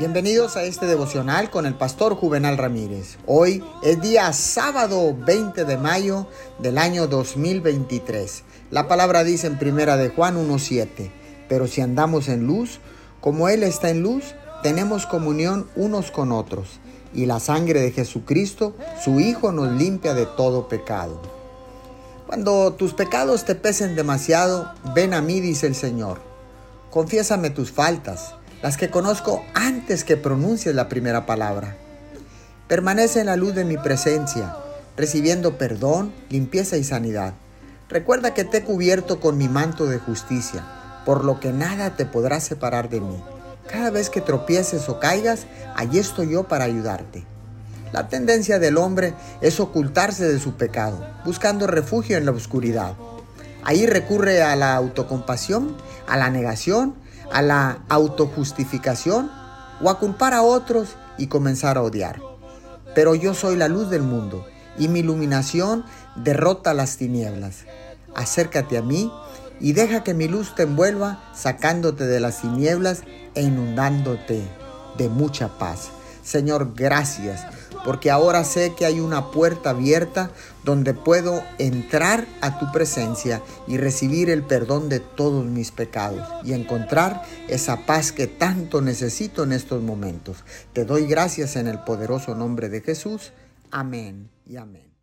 Bienvenidos a este devocional con el pastor Juvenal Ramírez. Hoy es día sábado 20 de mayo del año 2023. La palabra dice en primera de Juan 1:7, pero si andamos en luz, como él está en luz, tenemos comunión unos con otros, y la sangre de Jesucristo, su hijo nos limpia de todo pecado. Cuando tus pecados te pesen demasiado, ven a mí, dice el Señor. Confiésame tus faltas las que conozco antes que pronuncies la primera palabra. Permanece en la luz de mi presencia, recibiendo perdón, limpieza y sanidad. Recuerda que te he cubierto con mi manto de justicia, por lo que nada te podrá separar de mí. Cada vez que tropieces o caigas, allí estoy yo para ayudarte. La tendencia del hombre es ocultarse de su pecado, buscando refugio en la oscuridad. Ahí recurre a la autocompasión, a la negación a la autojustificación o a culpar a otros y comenzar a odiar. Pero yo soy la luz del mundo y mi iluminación derrota las tinieblas. Acércate a mí y deja que mi luz te envuelva sacándote de las tinieblas e inundándote de mucha paz. Señor, gracias porque ahora sé que hay una puerta abierta donde puedo entrar a tu presencia y recibir el perdón de todos mis pecados y encontrar esa paz que tanto necesito en estos momentos. Te doy gracias en el poderoso nombre de Jesús. Amén y amén.